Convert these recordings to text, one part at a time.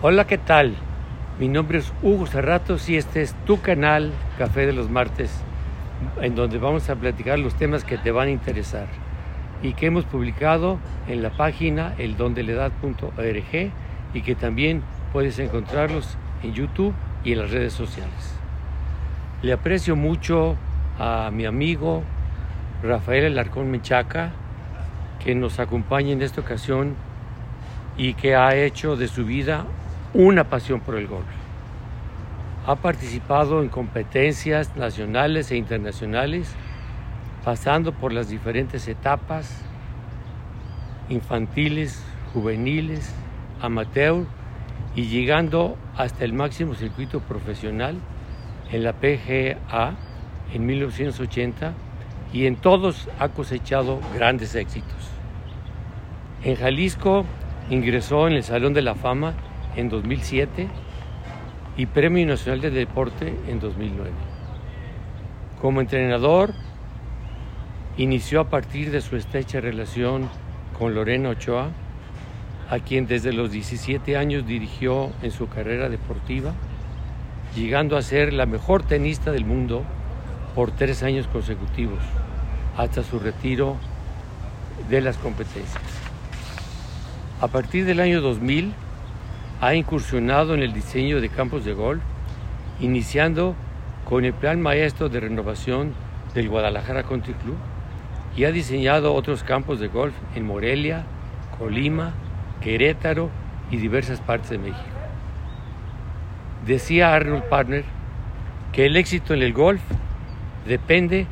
Hola, ¿qué tal? Mi nombre es Hugo Cerratos y este es tu canal Café de los Martes, en donde vamos a platicar los temas que te van a interesar y que hemos publicado en la página eldondeledad.org y que también puedes encontrarlos en YouTube y en las redes sociales. Le aprecio mucho a mi amigo Rafael Alarcón Menchaca, que nos acompaña en esta ocasión y que ha hecho de su vida una pasión por el golf. Ha participado en competencias nacionales e internacionales, pasando por las diferentes etapas infantiles, juveniles, amateur y llegando hasta el máximo circuito profesional en la PGA en 1980 y en todos ha cosechado grandes éxitos. En Jalisco ingresó en el Salón de la Fama en 2007 y Premio Nacional de Deporte en 2009. Como entrenador, inició a partir de su estrecha relación con Lorena Ochoa, a quien desde los 17 años dirigió en su carrera deportiva, llegando a ser la mejor tenista del mundo por tres años consecutivos, hasta su retiro de las competencias. A partir del año 2000, ha incursionado en el diseño de campos de golf, iniciando con el plan maestro de renovación del Guadalajara Country Club y ha diseñado otros campos de golf en Morelia, Colima, Querétaro y diversas partes de México. Decía Arnold Partner que el éxito en el golf depende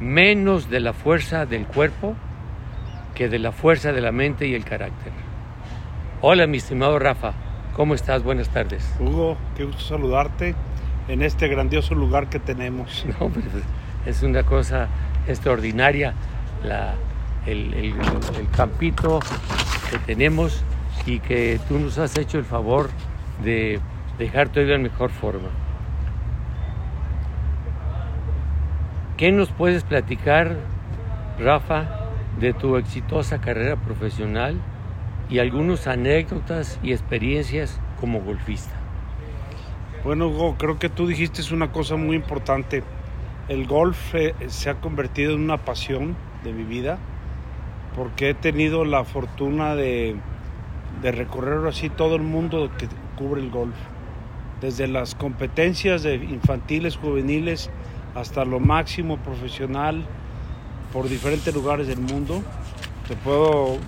menos de la fuerza del cuerpo que de la fuerza de la mente y el carácter. Hola, mi estimado Rafa, ¿cómo estás? Buenas tardes. Hugo, qué gusto saludarte en este grandioso lugar que tenemos. No, pues, es una cosa extraordinaria la, el, el, el campito que tenemos y que tú nos has hecho el favor de dejar todavía en mejor forma. ¿Qué nos puedes platicar, Rafa, de tu exitosa carrera profesional y algunas anécdotas y experiencias como golfista? Bueno, Hugo, creo que tú dijiste una cosa muy importante. El golf eh, se ha convertido en una pasión de mi vida porque he tenido la fortuna de, de recorrer así todo el mundo que cubre el golf. Desde las competencias de infantiles, juveniles, hasta lo máximo profesional por diferentes lugares del mundo. Te puedo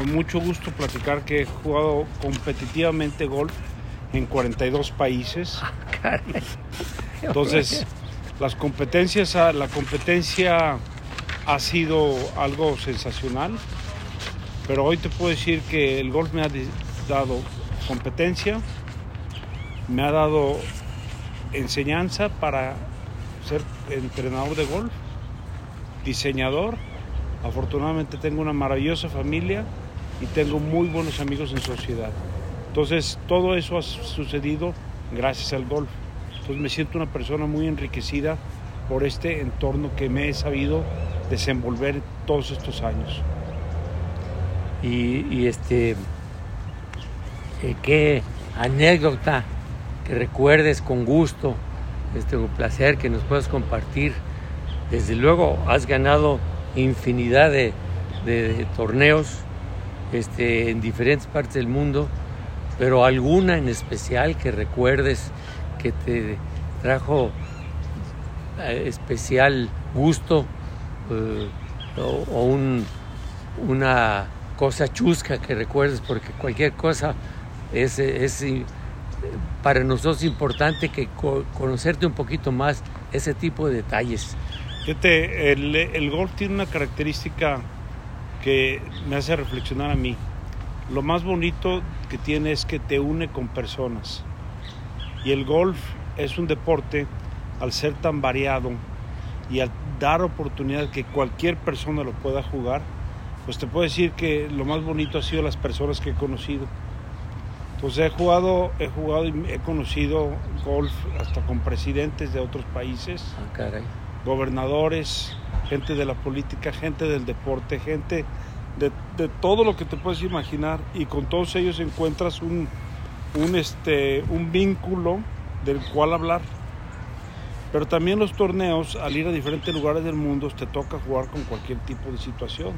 con mucho gusto platicar que he jugado competitivamente golf en 42 países. Entonces, las competencias, la competencia ha sido algo sensacional, pero hoy te puedo decir que el golf me ha dado competencia, me ha dado enseñanza para ser entrenador de golf, diseñador. Afortunadamente tengo una maravillosa familia y tengo muy buenos amigos en sociedad. Entonces todo eso ha sucedido gracias al golf. Entonces me siento una persona muy enriquecida por este entorno que me he sabido desenvolver todos estos años. Y, este, eh, qué anécdota que recuerdes con gusto, este, placer que nos puedas compartir. Desde luego has ganado infinidad de torneos este, en diferentes partes del mundo, pero alguna en especial que recuerdes que te trajo eh, especial gusto eh, o, un, una cosa chusca que recuerdes, porque cualquier cosa es, es para nosotros importante que co conocerte un poquito más ese tipo de detalles. Fíjate, el, el, golf tiene una característica que me hace reflexionar a mí. Lo más bonito que tiene es que te une con personas. Y el golf es un deporte, al ser tan variado y al dar oportunidad que cualquier persona lo pueda jugar, pues te puedo decir que lo más bonito ha sido las personas que he conocido. Entonces he jugado, he jugado y he conocido golf hasta con presidentes de otros países, ah, caray. Gobernadores, gente de la política, gente del deporte, gente de, de, todo lo que te puedes imaginar y con todos ellos encuentras un, un, este, un vínculo del cual hablar. Pero también los torneos, al ir a diferentes lugares del mundo, te toca jugar con cualquier tipo de situación.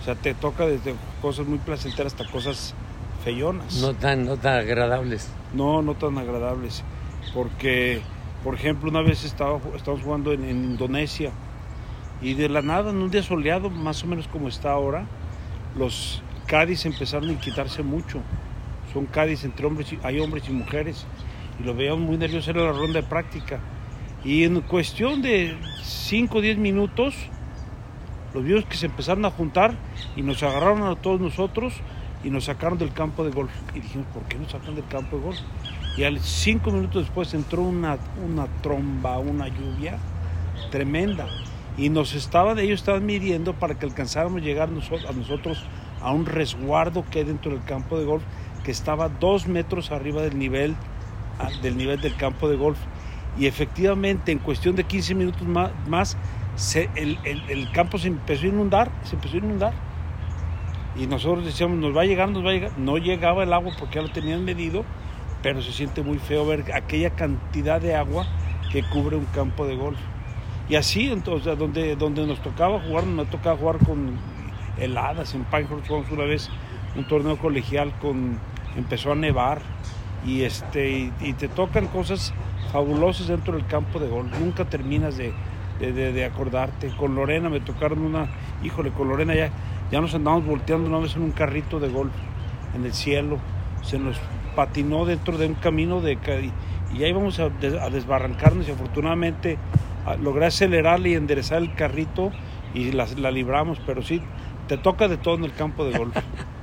O sea, te toca desde cosas muy placenteras hasta cosas feyonas. No tan, no tan agradables. No, no tan agradables. Porque, por ejemplo, una vez estaba, estábamos jugando en, Indonesia y de la nada, en un día soleado, más o menos como está ahora, los Cádiz empezaron a quitarse mucho. Son Cádiz entre hombres, y, hay hombres y mujeres. Y lo veíamos muy nervioso, era la ronda de práctica. Y en cuestión de 5 o 10 minutos, los vimos que se empezaron a juntar y nos agarraron a todos nosotros y nos sacaron del campo de golf. Y dijimos, ¿por qué nos sacan del campo de golf? Y al cinco minutos después entró una, una tromba, una lluvia tremenda. Y nos estaban, ellos estaban midiendo para que alcanzáramos llegar a nosotros a un resguardo que hay dentro del campo de golf que estaba dos metros arriba del nivel, del nivel del campo de golf. Y efectivamente, en cuestión de 15 minutos más, más se, el, el, el, campo se empezó a inundar, se empezó a inundar. Y nosotros decíamos, nos va a llegar, nos va a llegar. No llegaba el agua porque ya lo tenían medido, pero se siente muy feo ver aquella cantidad de agua que cubre un campo de golf. Y así, entonces, donde, donde nos tocaba jugar, nos tocaba jugar con heladas. En Pinehurst una vez un torneo colegial con empezó a nevar y este y, te tocan cosas fabulosas dentro del campo de golf. Nunca terminas de, de, de, acordarte. Con Lorena me tocaron una, híjole, con Lorena ya, ya nos andamos volteando una vez en un carrito de golf en el cielo. Se nos patinó dentro de un camino de y ya íbamos a, a desbarrancarnos y afortunadamente a, logré acelerarle y enderezar el carrito y la, la libramos, pero sí, te toca de todo en el campo de golf.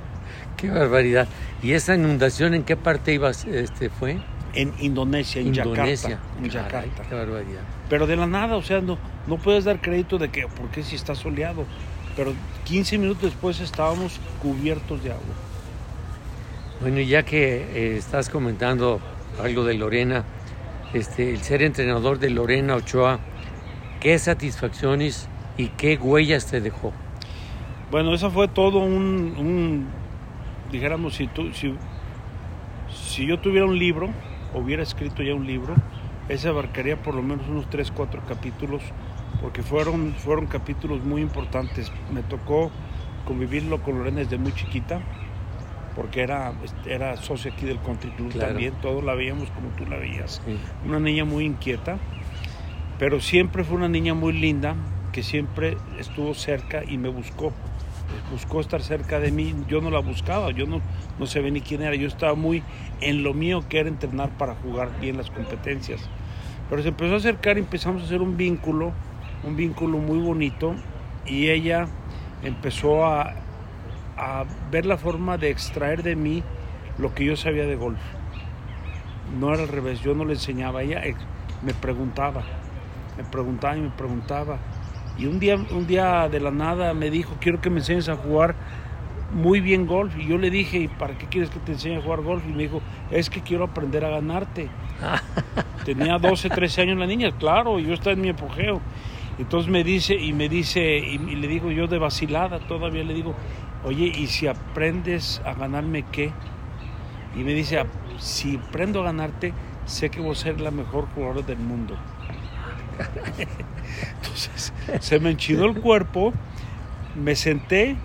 Qué barbaridad. ¿Y esa inundación en qué parte ibas, este, fue? En Indonesia, en Indonesia. Yakarta. En Caray, Yakarta. Qué barbaridad. Pero de la nada, o sea, no, no puedes dar crédito de que, porque si está soleado. Pero 15 minutos después estábamos cubiertos de agua. Bueno, ya que eh, estás comentando algo de Lorena, este, el ser entrenador de Lorena Ochoa, ¿qué satisfacciones y qué huellas te dejó? Bueno, eso fue todo un, un dijéramos, si, tú, si yo tuviera un libro, hubiera escrito ya un libro, ese abarcaría por lo menos unos 3, 4 capítulos, porque fueron, fueron capítulos muy importantes. Me tocó convivirlo con Lorena desde muy chiquita, porque era, era socia aquí del Country Club Claro. también, todos la veíamos como tú la veías. Sí. Una niña muy inquieta, pero siempre fue una niña muy linda, que siempre estuvo cerca y me buscó buscó estar cerca de mí, yo no la buscaba, yo no, no sabía ni quién era, yo estaba muy en lo mío que era entrenar para jugar bien las competencias. Pero se empezó a acercar y empezamos a hacer un vínculo, un vínculo muy bonito y ella empezó a, a ver la forma de extraer de mí lo que yo sabía de golf. No era al revés, yo no le enseñaba, ella me preguntaba, me preguntaba y me preguntaba. Y un día, un día de la nada me dijo, quiero que me enseñes a jugar muy bien golf. Y yo le dije, ¿y para qué quieres que te enseñe a jugar golf? Y me dijo, es que quiero aprender a ganarte. Tenía 12, 13 años la niña, claro, yo estaba en mi apogeo. Entonces me dice, y me dice, y, y le digo yo de vacilada, todavía le digo, oye, ¿y si aprendes a ganarme qué? Y me dice, si aprendo a ganarte, sé que voy a ser la mejor jugadora del mundo. Entonces se me enchidó el cuerpo, me senté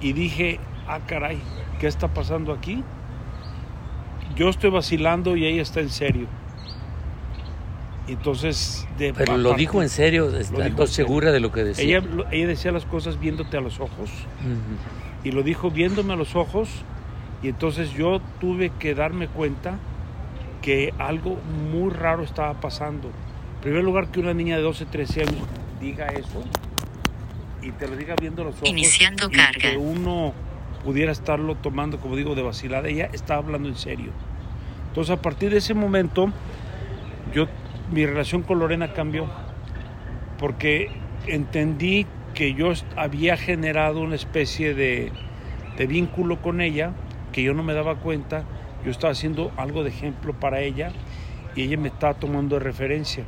y dije, ah caray, ¿qué está pasando aquí? Yo estoy vacilando y ella está en serio. Entonces, de Pero lo dijo en serio, estando segura de lo que decía. Ella, lo- ella decía las cosas viéndote a los ojos Ujú. y lo dijo viéndome a los ojos y entonces yo tuve que darme cuenta que algo muy raro estaba pasando. En primer lugar, que una niña de 12, 13 años diga eso y te lo diga viendo a los ojos. Iniciando y carga. Que uno pudiera estarlo tomando, como digo, de vacilada. Ella estaba hablando en serio. Entonces, a partir de ese momento, yo, mi relación con Lorena cambió porque entendí que yo había generado una especie de, vínculo con ella que yo no me daba cuenta. Yo estaba haciendo algo de ejemplo para ella y ella me estaba tomando de referencia.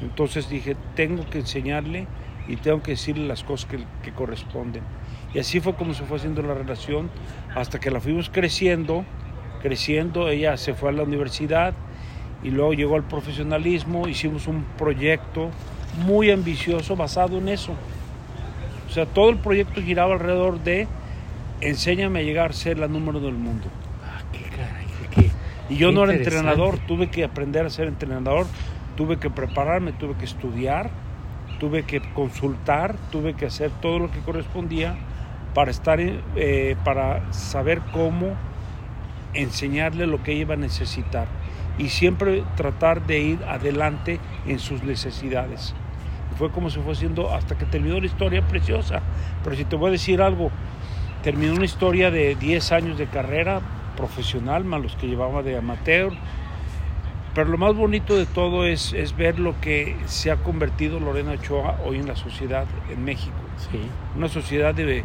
Entonces dije, tengo que enseñarle y tengo que decirle las cosas que corresponden. Y así fue como se fue haciendo la relación hasta que la fuimos creciendo creciendo, ella se fue a la universidad y luego llegó al profesionalismo, hicimos un proyecto muy ambicioso basado en eso. O sea, todo el proyecto giraba alrededor de enséñame a llegar a ser la número del mundo. Ah, qué caray, qué, Y yo qué no era entrenador, tuve que aprender a ser entrenador, tuve que prepararme, tuve que estudiar, tuve que consultar, tuve que hacer todo lo que correspondía para estar, eh, para saber cómo enseñarle lo que iba a necesitar y siempre tratar de ir adelante en sus necesidades. Y fue como se fue haciendo hasta que terminó la historia preciosa. Pero si te voy a decir algo, terminó una historia de 10 años de carrera profesional, más los que llevaba de amateur. Pero lo más bonito de todo es, es ver lo que se ha convertido Lorena Ochoa hoy en la sociedad en México. Sí, Una sociedad de-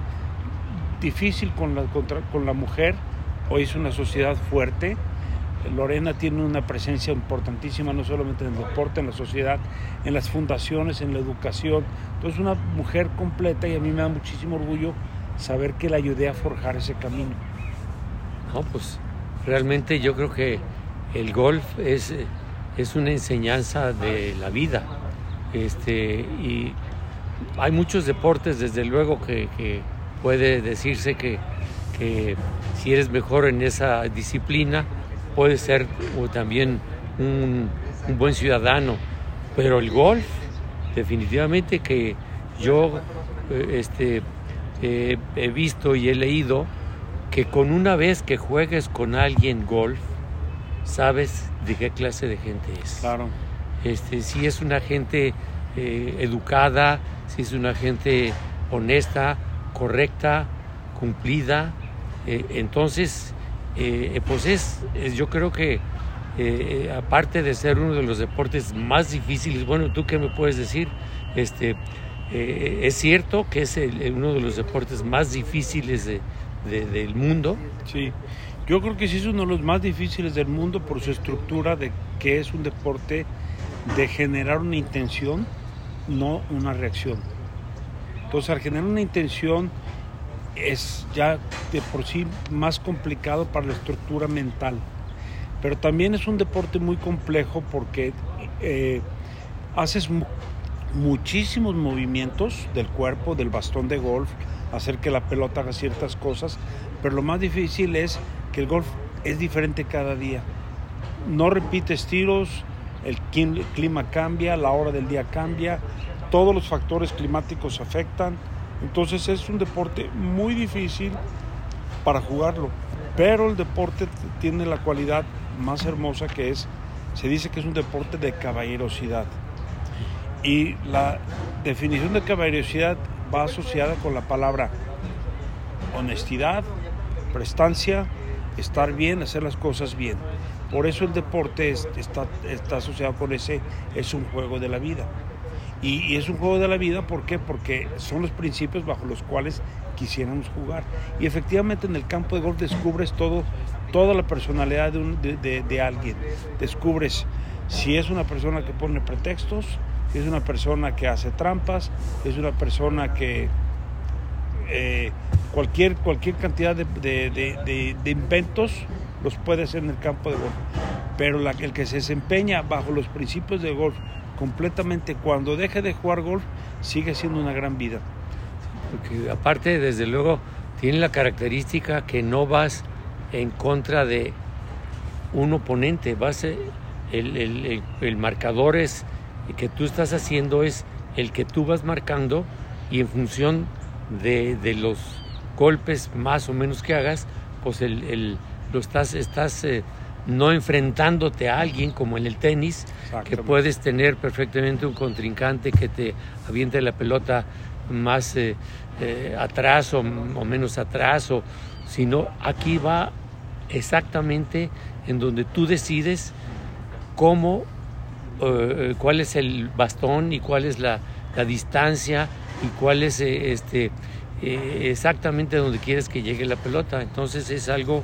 difícil con la, contra- con la mujer, hoy es una sociedad fuerte. Lorena tiene una presencia importantísima no solamente en el deporte, en la sociedad, en las fundaciones, en la educación. Entonces una mujer completa y a mí me da muchísimo orgullo saber que la ayudé a forjar ese camino. no, pues realmente yo creo que el golf es, es una enseñanza de la vida. Este, y hay muchos deportes, desde luego, que, que puede decirse que, que si eres mejor en esa disciplina, puedes ser también un, un buen ciudadano. Pero el golf, definitivamente que yo eh, este, eh, he visto y he leído que con una vez que juegues con alguien golf, sabes de qué clase de gente es. Claro. Este, si es una gente eh, educada, si es una gente honesta, correcta, cumplida, eh, entonces, eh, pues es, yo creo que eh, aparte de ser uno de los deportes más difíciles, bueno, ¿tú qué me puedes decir? Este, eh, es cierto que es uno de los deportes más difíciles de- de- del mundo, Sí, yo creo que sí es uno de los más difíciles del mundo por su estructura de que es un deporte de generar una intención, no una reacción. Entonces, al generar una intención es ya de por sí más complicado para la estructura mental. Pero también es un deporte muy complejo porque eh, haces mu- muchísimos movimientos del cuerpo, del bastón de golf, hacer que la pelota haga ciertas cosas, pero lo más difícil es que el golf es diferente cada día. No repites tiros, el clima cambia, la hora del día cambia, todos los factores climáticos afectan, entonces es un deporte muy difícil para jugarlo, pero el deporte tiene la cualidad más hermosa que es, se dice que es un deporte de caballerosidad. Y la definición de caballerosidad va asociada con la palabra honestidad, prestancia, estar bien, hacer las cosas bien. Por eso el deporte es- está, está asociado con ese, es un juego de la vida. Y, es un juego de la vida, ¿por qué? Porque son los principios bajo los cuales quisiéramos jugar. Y efectivamente en el campo de golf descubres todo, toda la personalidad de, alguien. Descubres si es una persona que pone pretextos, si es una persona que hace trampas, si es una persona que eh, cualquier, cualquier cantidad de, inventos los puede hacer en el campo de golf. Pero el que se desempeña bajo los principios de golf completamente cuando deje de jugar golf sigue siendo una gran vida. porque aparte, desde luego, tiene la característica que no vas en contra de un oponente, vas eh, el, el- el- el marcador es que tú estás haciendo es el que tú vas marcando y en función de, de los golpes más o menos que hagas, pues el, lo estás, estás eh, no enfrentándote a alguien como en el tenis, que puedes tener perfectamente un contrincante que te aviente la pelota más eh, eh, atrás o, o menos atrás, o, sino aquí va exactamente en donde tú decides cómo, eh, cuál es el bastón y cuál es la, la distancia y cuál es eh, este, eh, exactamente donde quieres que llegue la pelota. Entonces es algo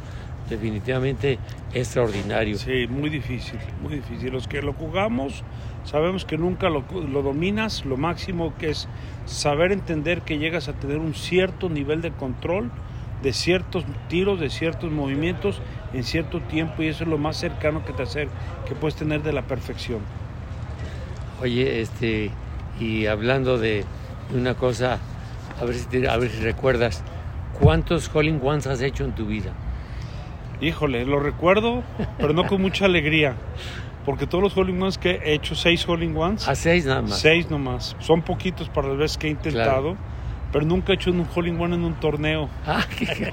definitivamente extraordinario. Sí, muy difícil, muy difícil. Los que lo jugamos sabemos que nunca lo, lo dominas, lo máximo que es saber entender que llegas a tener un cierto nivel de control de ciertos tiros, de ciertos movimientos en cierto tiempo y eso es lo más cercano que te hacer, que puedes tener de la perfección. Oye, este, y hablando de una cosa, a ver si, a ver si recuerdas, ¿cuántos Holling Ones has hecho en tu vida? Híjole, lo recuerdo, pero no con mucha alegría. Porque todos los Holling Ones que he hecho, seis Holling Ones. A seis nada más. Seis nomás. Son poquitos para las veces que he intentado. Pero nunca he hecho un Holling One en un torneo. Ah, qué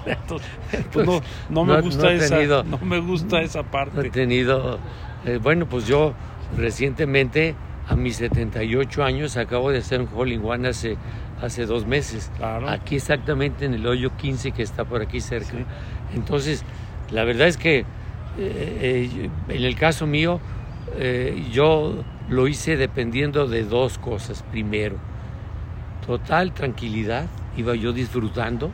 pues no, no, me gusta esa, no me gusta esa parte. No he tenido. Eh, bueno, pues yo recientemente, a mis 78 años, acabo de hacer un Holling One hace, hace dos meses. Claro. Aquí exactamente en el hoyo 15 que está por aquí cerca. Entonces, la verdad es que eh, eh, en el caso mío, yo lo hice dependiendo de dos cosas. Primero, total tranquilidad, iba yo disfrutando.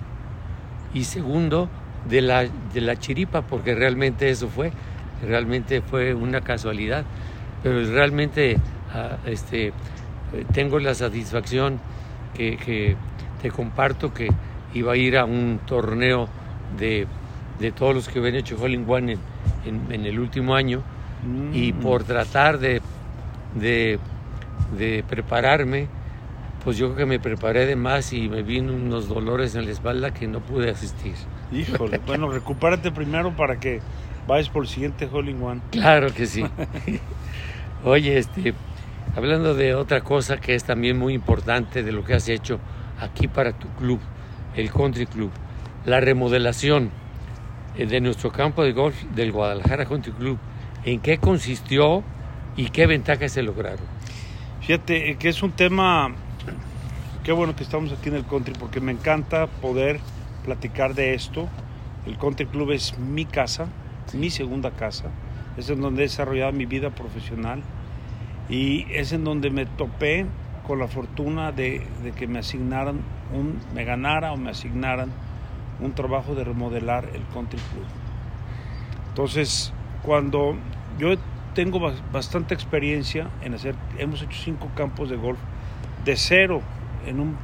Y segundo, de la, de la chiripa, porque realmente eso fue, realmente fue una casualidad. Pero realmente ah, este, tengo la satisfacción que, te comparto que iba a ir a un torneo de, todos los que habían hecho Holling One en, el último año y mm. por tratar de, de, de prepararme, pues yo creo que me preparé de más y me vino unos dolores en la espalda que no pude asistir. Híjole, bueno, recupérate primero para que vayas por el siguiente Hole One. Claro que sí. Oye, este, hablando de otra cosa que es también muy importante de lo que has hecho aquí para tu club, el Country Club, la remodelación de nuestro campo de golf del Guadalajara Country Club, ¿en qué consistió y qué ventajas se lograron? Fíjate eh, que es un tema qué bueno que estamos aquí en el country porque me encanta poder platicar de esto. El country club es mi casa, mi segunda casa. Es en donde he desarrollado mi vida profesional y es en donde me topé con la fortuna de, que me asignaran un, me ganara o me asignaran un trabajo de remodelar el country club. Entonces, cuando yo tengo bastante experiencia en hacer, hemos hecho cinco campos de golf de cero en un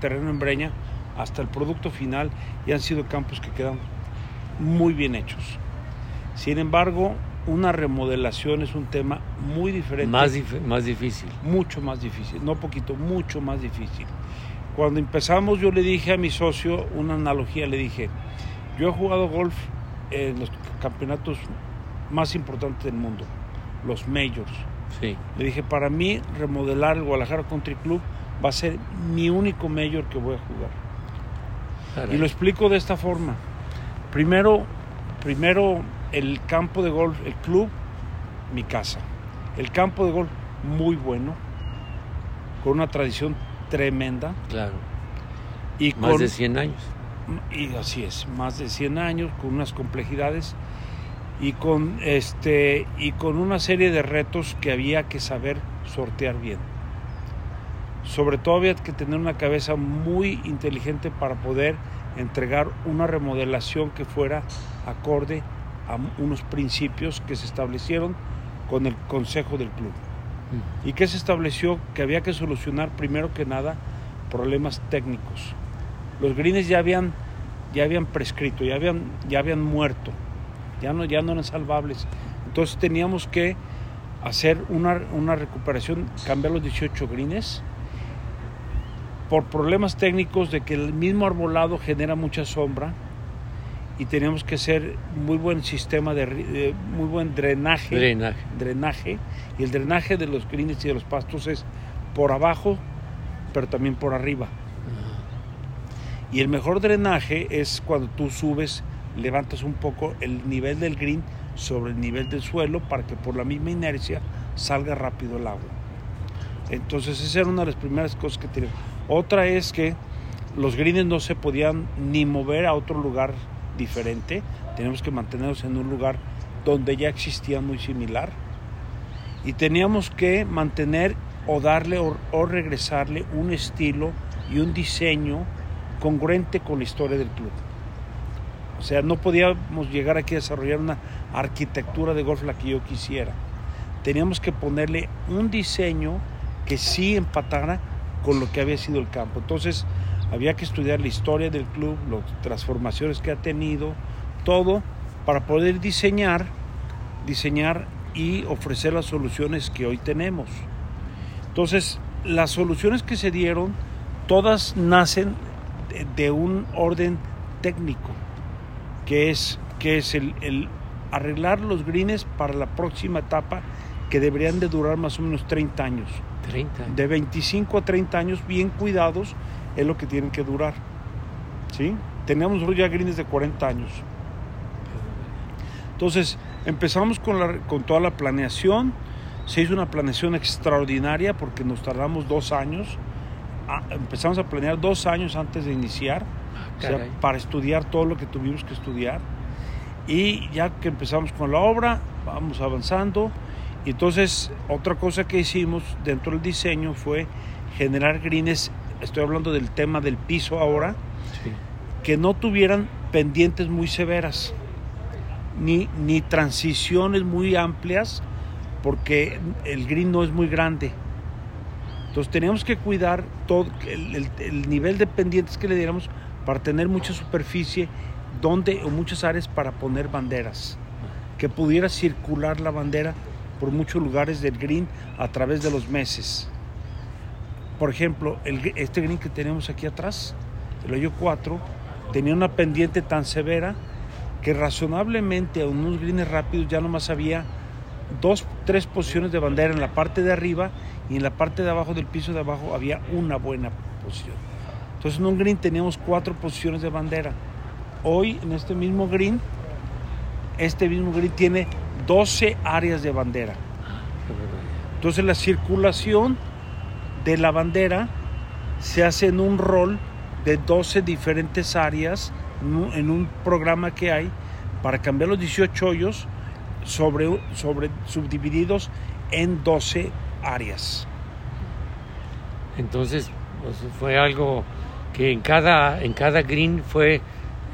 terreno en Breña hasta el producto final y han sido campos que quedan muy bien hechos. Sin embargo, una remodelación es un tema muy diferente. Más, más difícil. Mucho más difícil, no poquito, mucho más difícil. Cuando empezamos yo le dije a mi socio una analogía, le dije, yo he jugado golf en los campeonatos más importantes del mundo, los majors. Sí. Le dije, para mí remodelar el Guadalajara Country Club va a ser mi único mayor que voy a jugar. Y lo explico de esta forma. Primero, primero el campo de golf, el club, mi casa. El campo de golf muy bueno, con una tradición tremenda. Claro. Y más de 100 años. Y así es, más de 100 años, con unas complejidades y con, este, y con una serie de retos que había que saber sortear bien sobre todo había que tener una cabeza muy inteligente para poder entregar una remodelación que fuera acorde a unos principios que se establecieron con el consejo del club. ¿Y que se estableció? Que había que solucionar primero que nada problemas técnicos. Los greens ya habían, ya habían prescrito, ya habían, ya habían muerto, ya no, ya no eran salvables. Entonces teníamos que hacer una, una recuperación, cambiar los 18 greens por problemas técnicos de que el mismo arbolado genera mucha sombra y tenemos que hacer muy buen sistema de, muy buen drenaje, drenaje, drenaje. Y el drenaje de los greens y de los pastos es por abajo pero también por arriba. Y el mejor drenaje es cuando tú subes levantas un poco el nivel del green sobre el nivel del suelo para que por la misma inercia salga rápido el agua. Entonces esa era una de las primeras cosas que teníamos otra es que los greens no se podían ni mover a otro lugar diferente, teníamos que mantenernos en un lugar donde ya existía muy similar y teníamos que mantener o darle o, regresarle un estilo y un diseño congruente con la historia del club. O sea, no podíamos llegar aquí a desarrollar una arquitectura de golf la que yo quisiera. Teníamos que ponerle un diseño que sí empatara con lo que había sido el campo. Entonces había que estudiar la historia del club, las transformaciones que ha tenido, todo para poder diseñar, diseñar y ofrecer las soluciones que hoy tenemos. Entonces, las soluciones que se dieron, todas nacen de, un orden técnico, que es, que es el, el arreglar los greens para la próxima etapa que deberían de durar más o menos 30 años. 30. De 25 a 30 años bien cuidados es lo que tienen que durar. ¿Sí? Teníamos ya greens de 40 años. Entonces, empezamos con, la, con toda la planeación. Se hizo una planeación extraordinaria porque nos tardamos dos años. Ah, empezamos a planear dos años antes de iniciar, Ah, para estudiar todo lo que tuvimos que estudiar. Y ya que empezamos con la obra, vamos avanzando. Y entonces, otra cosa que hicimos dentro del diseño fue generar greens, estoy hablando del tema del piso ahora, Sí. que no tuvieran pendientes muy severas, ni, ni transiciones muy amplias, porque el green no es muy grande. Entonces teníamos que cuidar todo el, el- el nivel de pendientes que le diéramos para tener mucha superficie donde o muchas áreas para poner banderas, que pudiera circular la bandera por muchos lugares del green a través de los meses. Por ejemplo, el este green que tenemos aquí atrás, el hoyo 4, tenía una pendiente tan severa que razonablemente a unos greens rápidos ya nomás había dos, tres posiciones de bandera en la parte de arriba y en la parte de abajo del piso de abajo había una buena posición. Entonces en un green teníamos cuatro posiciones de bandera. Hoy en este mismo green, este mismo green tiene 12 áreas de bandera. Entonces la circulación de la bandera se hace en un rol de 12 diferentes áreas en un- programa que hay para cambiar los 18 hoyos sobre, sobre subdivididos en 12 áreas. Entonces, pues, fue algo que en cada, en cada green fue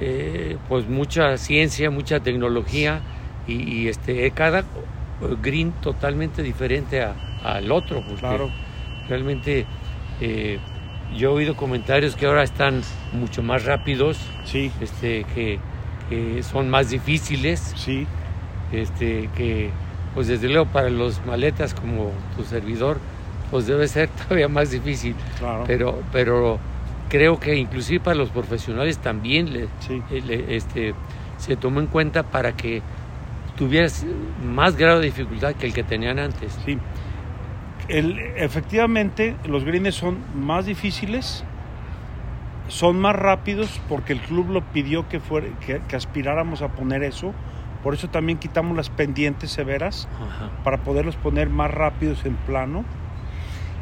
eh, pues mucha ciencia, mucha tecnología y, y, este cada green totalmente diferente a- al otro. Porque Claro. Realmente eh, yo he oído comentarios que ahora están mucho más rápidos, Sí, este, que, que son más difíciles, sí, este, que pues desde luego para los maletas como tu servidor, pues debe ser todavía más difícil. claro. Pero, pero creo que inclusive para los profesionales también le, Sí. eh, le- este, se tomó en cuenta para que tuvieras más grado de dificultad que el que tenían antes. Sí. El- efectivamente, los greens son más difíciles, son más rápidos porque el club lo pidió que, fuera, que, que aspiráramos a poner eso. Por eso también quitamos las pendientes severas Ajá. para poderlos poner más rápidos en plano.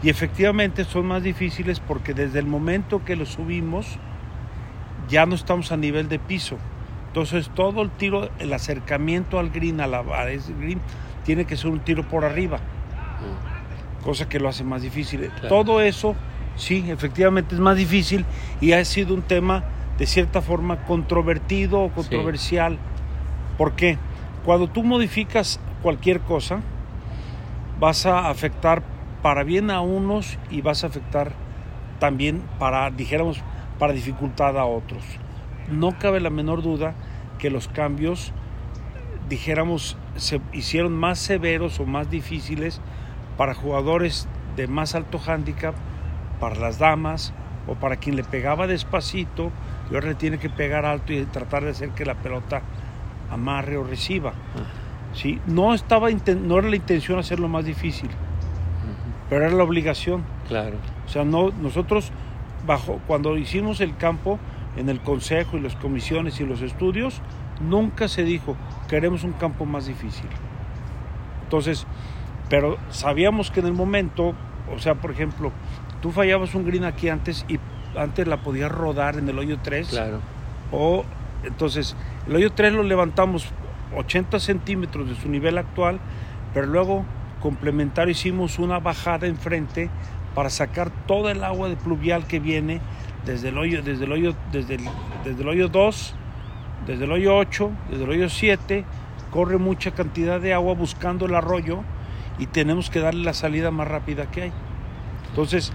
Y efectivamente son más difíciles porque desde el momento que los subimos ya no estamos a nivel de piso. Entonces todo el tiro, el acercamiento al green, a la a ese green, tiene que ser un tiro por arriba cosa que lo hace más difícil. Claro. Todo eso, sí, efectivamente es más difícil y ha sido un tema de cierta forma controvertido o controversial. ¿Por qué? Cuando tú modificas cualquier cosa, vas a afectar para bien a unos y vas a afectar también para, dijéramos, para dificultad a otros. No cabe la menor duda que los cambios, dijéramos, se hicieron más severos o más difíciles para jugadores de más alto hándicap, para las damas o para quien le pegaba despacito y ahora le tiene que pegar alto y tratar de hacer que la pelota amarre o reciba. ¿sí? No, estaba, no era la intención hacerlo más difícil, pero era la obligación. Claro. O sea, no, nosotros, bajo, cuando hicimos el campo, en el consejo y las comisiones y los estudios, nunca se dijo, queremos un campo más difícil. Entonces, pero sabíamos que en el momento, o sea, por ejemplo, tú fallabas un green aquí antes y antes la podías rodar en el hoyo 3. Claro. O entonces, el hoyo 3 lo levantamos 80 centímetros de su nivel actual, pero luego complementario hicimos una bajada enfrente para sacar toda el agua de pluvial que viene desde el hoyo, desde el hoyo, desde el, desde el hoyo 2, desde el hoyo 8, desde el hoyo 7, corre mucha cantidad de agua buscando el arroyo y tenemos que darle la salida más rápida que hay. Entonces,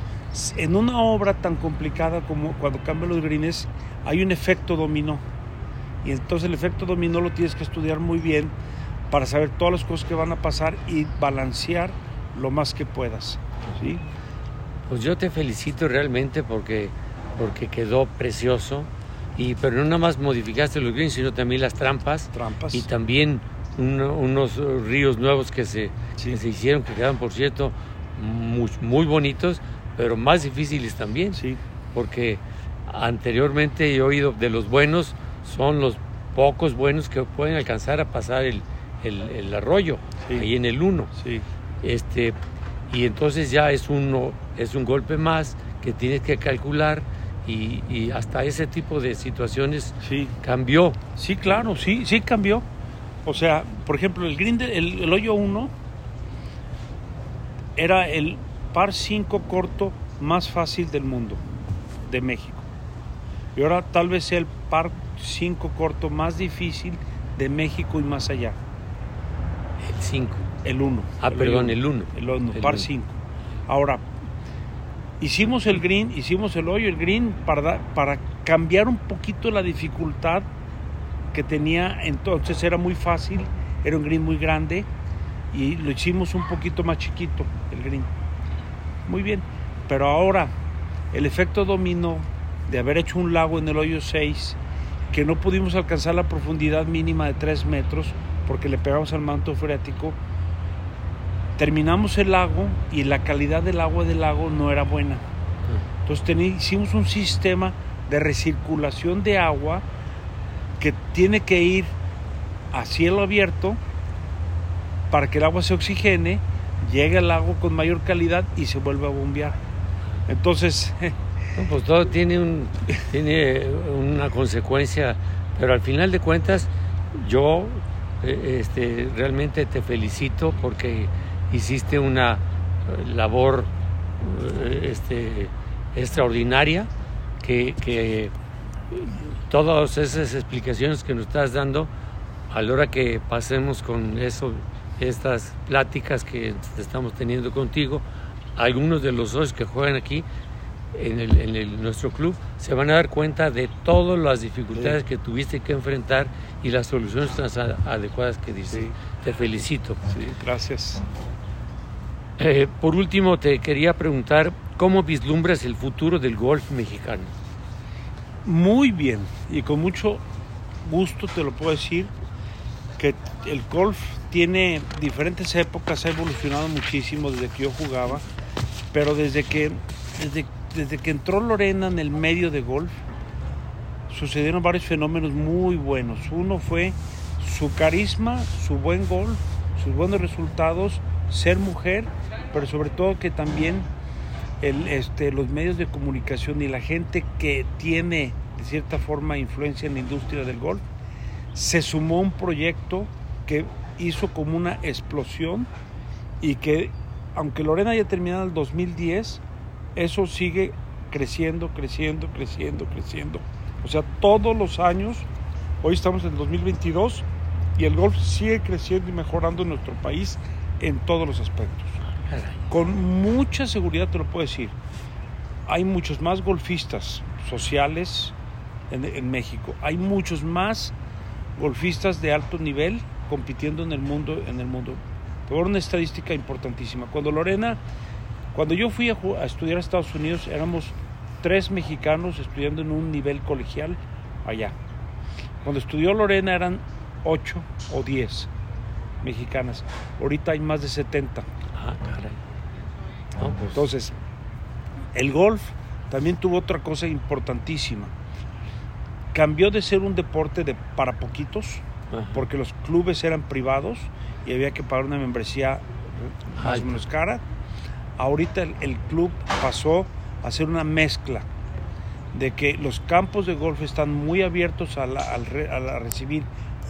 en una obra tan complicada como cuando cambian los greens, hay un efecto dominó. Y entonces el efecto dominó lo tienes que estudiar muy bien para saber todas las cosas que van a pasar y balancear lo más que puedas. ¿sí? Pues yo te felicito realmente porque, porque quedó precioso. Y, pero no nada más modificaste los greens, sino también las trampas. Trampas. Y también unos ríos nuevos que se, Sí. que se hicieron, que quedan, por cierto, muy, muy bonitos, pero más difíciles también. Sí, Porque anteriormente he oído de los buenos, son los pocos buenos que pueden alcanzar a pasar el, el- el arroyo, Sí. ahí en el 1. sí, Este, y entonces ya es, uno, es un golpe más que tienes que calcular y, y hasta ese tipo de situaciones sí. cambió. Sí, claro, sí, sí cambió. O sea, por ejemplo, el green de- el, el hoyo 1 era el par 5 corto más fácil del mundo, de México. Y ahora tal vez sea el par 5 corto más difícil de México y más allá, El 5. el 1. Ah, perdón, el 1. El 1, El par uno. 5. Ahora, hicimos el green, hicimos el hoyo, el green, para, para cambiar un poquito la dificultad que tenía. Entonces era muy fácil, era un green muy grande y lo hicimos un poquito más chiquito, el green. Muy bien, pero ahora el efecto dominó de haber hecho un lago en el hoyo 6, que no pudimos alcanzar la profundidad mínima de 3 metros porque le pegamos al manto freático, terminamos el lago y la calidad del agua del lago no era buena. Entonces hicimos un sistema de recirculación de agua que tiene que ir a cielo abierto para que el agua se oxigene, llegue al lago con mayor calidad y se vuelva a bombear. Entonces, pues todo tiene una consecuencia, pero al final de cuentas yo eh, este, realmente te felicito porque hiciste una eh, labor eh, este, extraordinaria que, que todas esas explicaciones que nos estás dando a la hora que pasemos con eso, estas pláticas que estamos teniendo contigo, algunos de los socios que juegan aquí en, el- en el- nuestro club se van a dar cuenta de todas las dificultades Sí. que tuviste que enfrentar y las soluciones tan adecuadas que dices. Sí. Te felicito. sí, gracias. Eh, por último, te quería preguntar cómo vislumbras el futuro del golf mexicano. Muy bien y con mucho gusto te lo puedo decir que el golf tiene diferentes épocas, ha evolucionado muchísimo desde que yo jugaba, pero desde que, desde, desde que entró Lorena en el medio de golf, sucedieron varios fenómenos muy buenos. Uno fue su carisma, su buen golf, sus buenos resultados, ser mujer, pero sobre todo que también el, este, los medios de comunicación y la gente que tiene de cierta forma influencia en la industria del golf, se sumó un proyecto que hizo como una explosión y que aunque Lorena haya terminado el 2010, eso sigue creciendo, creciendo, creciendo, creciendo. O sea, todos los años, hoy estamos en el 2022 y el golf sigue creciendo y mejorando en nuestro país en todos los aspectos. Con mucha seguridad te lo puedo decir. Hay muchos más golfistas sociales en México. Hay muchos más golfistas de alto nivel compitiendo en el mundo. En el mundo. Dar una estadística importantísima. Cuando Lorena, cuando yo fui a, estudiar a Estados Unidos, éramos tres mexicanos estudiando en un nivel colegial allá. Cuando estudió Lorena eran ocho o diez mexicanas. Ahorita hay más de 70. Ah, caray. No, pues, Entonces, el golf también tuvo otra cosa importantísima. Cambió de ser un deporte de para poquitos, ajá. porque los clubes eran privados y había que pagar una membresía más Alta. o menos cara. Ahorita el, el club pasó a ser una mezcla de que los campos de golf están muy abiertos a, la- a la- a recibir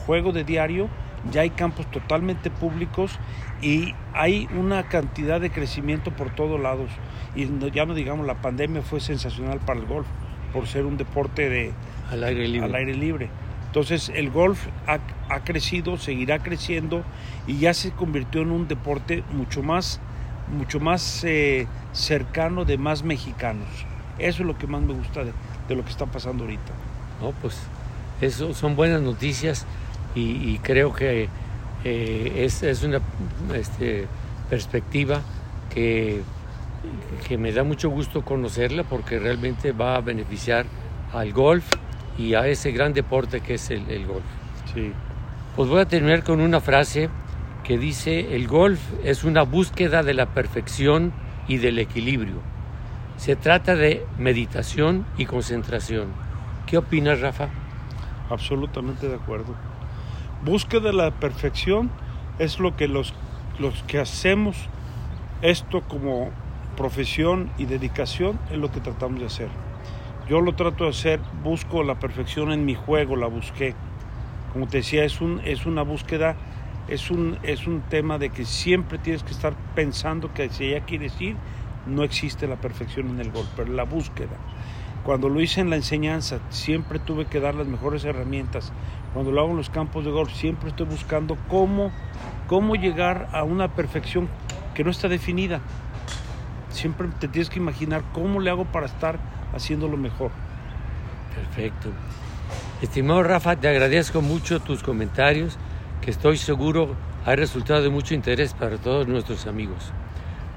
juego de diario, ya hay campos totalmente públicos y hay una cantidad de crecimiento por todos lados. Y no- ya no digamos, la pandemia fue sensacional para el golf, por ser un deporte de, al aire libre. al aire libre. Entonces el golf ha, ha crecido, seguirá creciendo y ya se convirtió en un deporte mucho más, mucho más eh, cercano de más mexicanos. Eso es lo que más me gusta de, de lo que está pasando ahorita. No, pues Eso son buenas noticias y, creo que eh, es, es, una este, perspectiva que, que me da mucho gusto conocerla porque realmente va a beneficiar al golf y a ese gran deporte que es el, el golf. Sí. Pues voy a terminar con una frase que dice, el golf es una búsqueda de la perfección y del equilibrio. Se trata de meditación y concentración. ¿Qué opinas, Rafa? Absolutamente de acuerdo. Búsqueda de la perfección es lo que los, los que hacemos esto como profesión y dedicación es lo que tratamos de hacer. Yo lo trato de hacer, busco la perfección en mi juego, la busqué. Como te decía, es, un, es una búsqueda, es un, es un tema de que siempre tienes que estar pensando que si ya quieres ir, no existe la perfección en el golf, pero la búsqueda. Cuando lo hice en la enseñanza, siempre tuve que dar las mejores herramientas. Cuando lo hago en los campos de golf, siempre estoy buscando cómo, cómo llegar a una perfección que no está definida. Siempre te tienes que imaginar cómo le hago para estar haciéndolo mejor. Perfecto. Estimado Rafa, te agradezco mucho tus comentarios, que estoy seguro ha resultado de mucho interés para todos nuestros amigos.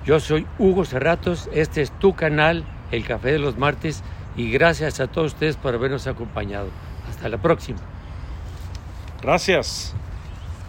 Yo soy Hugo Cerratos, este es tu canal, El Café de los Martes, y gracias a todos ustedes por habernos acompañado. Hasta la próxima. Gracias.